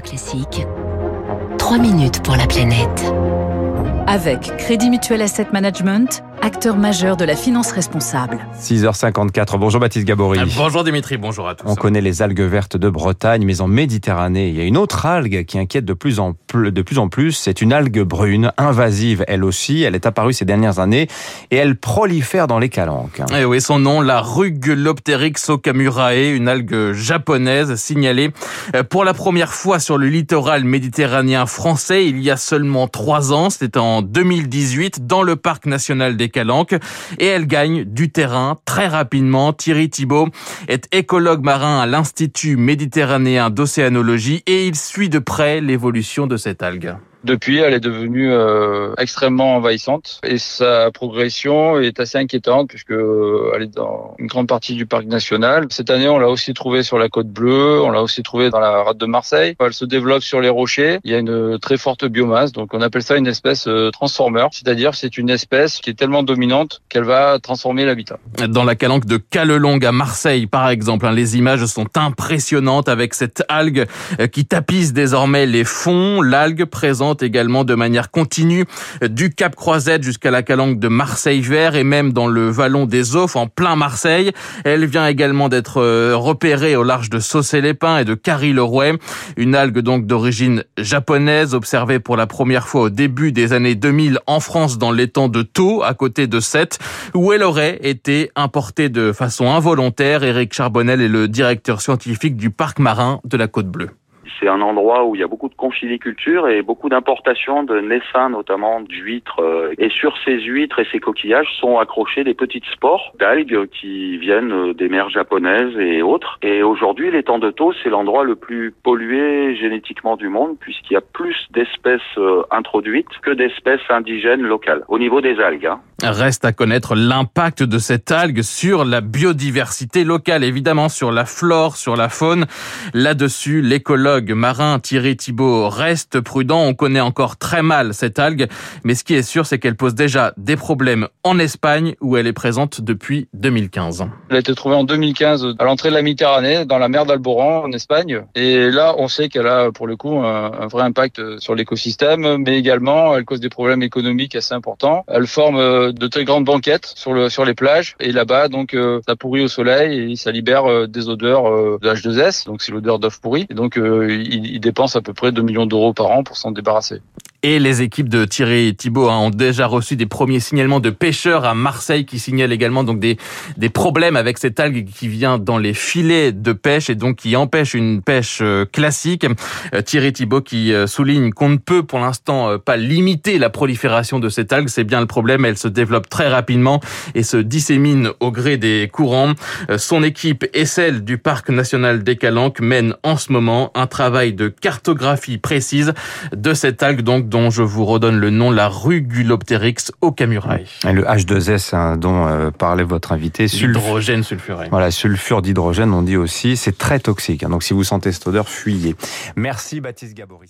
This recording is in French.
Classique. 3 minutes pour la planète. Avec Crédit Mutuel Asset Management, acteur majeur de la finance responsable. 6h54. Bonjour Baptiste Gabory. Ah, bonjour Dimitri, bonjour à tous. On connaît les algues vertes de Bretagne, mais en Méditerranée, il y a une autre algue qui inquiète de plus en plus. De plus, en plus. C'est une algue brune, invasive elle aussi. Elle est apparue ces dernières années et elle prolifère dans les calanques. Et eh oui, son nom, la Rugulopteryx okamurae, une algue japonaise signalée euh, pour la première fois sur le littoral méditerranéen français il y a seulement trois ans. C'était en 2018 dans le parc national des Calanques et elle gagne du terrain très rapidement. Thierry Thibault est écologue marin à l'Institut méditerranéen d'océanologie et il suit de près l'évolution de cette algue. Depuis, elle est devenue euh, extrêmement envahissante et sa progression est assez inquiétante puisque euh, elle est dans une grande partie du parc national. Cette année, on l'a aussi trouvée sur la côte bleue, on l'a aussi trouvée dans la rade de Marseille. Elle se développe sur les rochers. Il y a une très forte biomasse, donc on appelle ça une espèce euh, transformer, c'est-à-dire c'est une espèce qui est tellement dominante qu'elle va transformer l'habitat. Dans la calanque de Calelongue à Marseille, par exemple, hein, les images sont impressionnantes avec cette algue qui tapisse désormais les fonds. L'algue présente également de manière continue du Cap Croisette jusqu'à la calanque de Marseille-Vert et même dans le vallon des Offres en plein Marseille. Elle vient également d'être euh, repérée au large de Saucé-les-Pins et de Carry-le-Rouet. Une algue donc d'origine japonaise observée pour la première fois au début des années 2000 en France dans l'étang de Thau à côté de Sète où elle aurait été importée de façon involontaire. Éric Charbonnel est le directeur scientifique du parc marin de la Côte Bleue. C'est un endroit où il y a beaucoup de conchiliculture et beaucoup d'importations de naissins, notamment d'huîtres. Euh, et sur ces huîtres et ces coquillages sont accrochés des petites spores d'algues qui viennent des mers japonaises et autres. Et aujourd'hui, l'étang de Thau, c'est l'endroit le plus pollué génétiquement du monde puisqu'il y a plus d'espèces euh, introduites que d'espèces indigènes locales au niveau des algues. Hein. Reste à connaître l'impact de cette algue sur la biodiversité locale, évidemment sur la flore, sur la faune. Là-dessus, l'écologue marin Thierry Thibault reste prudent. On connaît encore très mal cette algue, mais ce qui est sûr, c'est qu'elle pose déjà des problèmes en Espagne où elle est présente depuis 2015. Elle a été trouvée en 2015 à l'entrée de la Méditerranée, dans la mer d'Alboran en Espagne. Et là, on sait qu'elle a pour le coup un, vrai impact sur l'écosystème, mais également elle cause des problèmes économiques assez importants. Elle forme euh, de très grandes banquettes sur le sur les plages. Et là-bas donc euh, ça pourrit au soleil et ça libère euh, des odeurs euh, de H2S donc c'est l'odeur d'œuf pourri. Et donc il, il dépense à peu près 2 millions d'euros par an pour s'en débarrasser. Et les équipes de Thierry Thibault hein, ont déjà reçu des premiers signalements de pêcheurs à Marseille qui signalent également donc des, des problèmes avec cette algue qui vient dans les filets de pêche et donc qui empêche une pêche euh, classique. Euh, Thierry Thibault qui euh, souligne qu'on ne peut pour l'instant pas limiter la prolifération de cette algue. C'est bien le problème. Elle se développe très rapidement et se dissémine au gré des courants. Son équipe et celle du Parc national des Calanques mènent en ce moment un travail de cartographie précise de cette algue donc dont je vous redonne le nom, la Rugulopteryx ocamurae. Et le H2S hein, dont euh, parlait votre invité. L'hydrogène sulfuré. Voilà, sulfure d'hydrogène, on dit aussi. C'est très toxique. Hein, donc si vous sentez cette odeur, fuyez. Merci Baptiste Gabory.